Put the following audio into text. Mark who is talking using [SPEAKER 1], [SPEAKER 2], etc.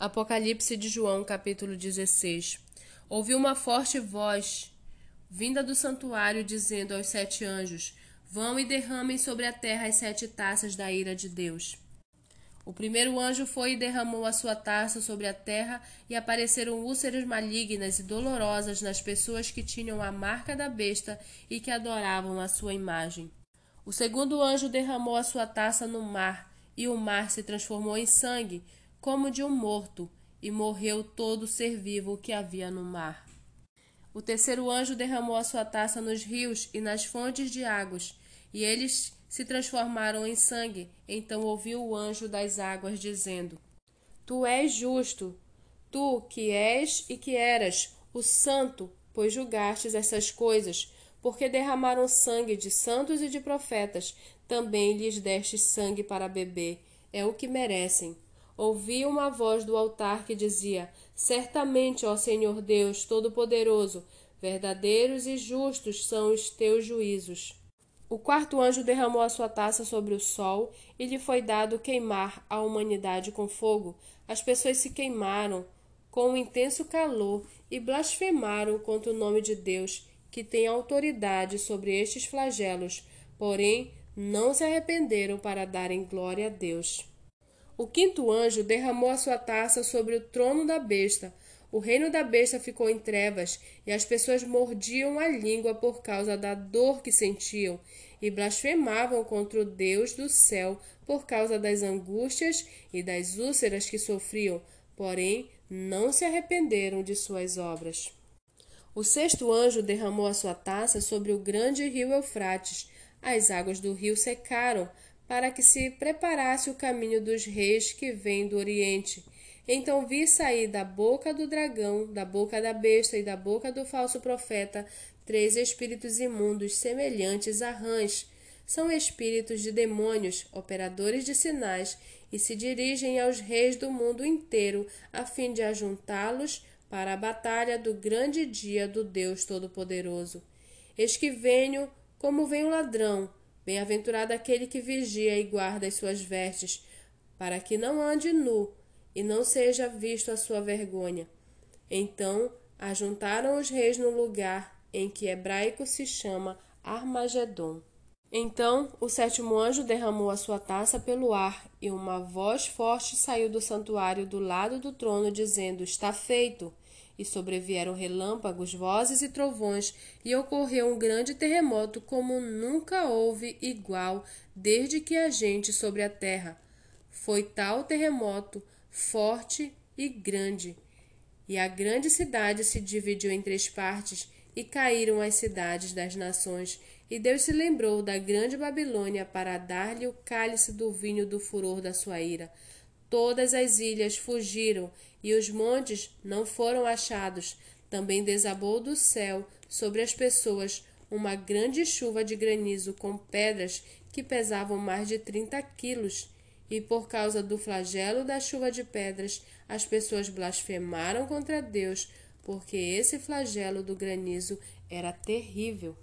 [SPEAKER 1] Apocalipse de João, capítulo 16. Ouvi uma forte voz vinda do santuário dizendo aos sete anjos: Vão e derramem sobre a terra as sete taças da ira de Deus. O primeiro anjo foi e derramou a sua taça sobre a terra, e apareceram úlceras malignas e dolorosas nas pessoas que tinham a marca da besta e que adoravam a sua imagem. O segundo anjo derramou a sua taça no mar, e o mar se transformou em sangue, como de um morto, e morreu todo ser vivo que havia no mar. O terceiro anjo derramou a sua taça nos rios e nas fontes de águas, e eles se transformaram em sangue. Então ouviu o anjo das águas dizendo: Tu és justo, tu que és e que eras o santo, pois julgastes essas coisas, porque derramaram sangue de santos e de profetas, também lhes destes sangue para beber, é o que merecem ouvi uma voz do altar que dizia: Certamente, ó Senhor Deus Todo-Poderoso, verdadeiros e justos são os teus juízos. O quarto anjo derramou a sua taça sobre o sol e lhe foi dado queimar a humanidade com fogo. As pessoas se queimaram com um intenso calor e blasfemaram contra o nome de Deus, que tem autoridade sobre estes flagelos, porém não se arrependeram para darem glória a Deus. O quinto anjo derramou a sua taça sobre o trono da besta. O reino da besta ficou em trevas, e as pessoas mordiam a língua por causa da dor que sentiam, e blasfemavam contra o Deus do céu por causa das angústias e das úlceras que sofriam, porém não se arrependeram de suas obras. O sexto anjo derramou a sua taça sobre o grande rio Eufrates. As águas do rio secaram, para que se preparasse o caminho dos reis que vêm do Oriente. Então vi sair da boca do dragão, da boca da besta e da boca do falso profeta três espíritos imundos semelhantes a rãs. São espíritos de demônios, operadores de sinais, e se dirigem aos reis do mundo inteiro a fim de ajuntá-los para a batalha do grande dia do Deus Todo-Poderoso. Eis que venho como vem o ladrão, Bem-aventurado aquele que vigia e guarda as suas vestes, para que não ande nu e não seja visto a sua vergonha. Então ajuntaram os reis no lugar em que hebraico se chama Armagedon. Então o sétimo anjo derramou a sua taça pelo ar, e uma voz forte saiu do santuário do lado do trono, dizendo: Está feito e sobrevieram relâmpagos, vozes e trovões, e ocorreu um grande terremoto como nunca houve igual desde que a gente sobre a terra. Foi tal terremoto, forte e grande. E a grande cidade se dividiu em três partes, e caíram as cidades das nações. E Deus se lembrou da grande Babilônia para dar-lhe o cálice do vinho do furor da sua ira. Todas as ilhas fugiram e os montes não foram achados. Também desabou do céu sobre as pessoas uma grande chuva de granizo com pedras que pesavam mais de trinta quilos. E por causa do flagelo da chuva de pedras, as pessoas blasfemaram contra Deus, porque esse flagelo do granizo era terrível.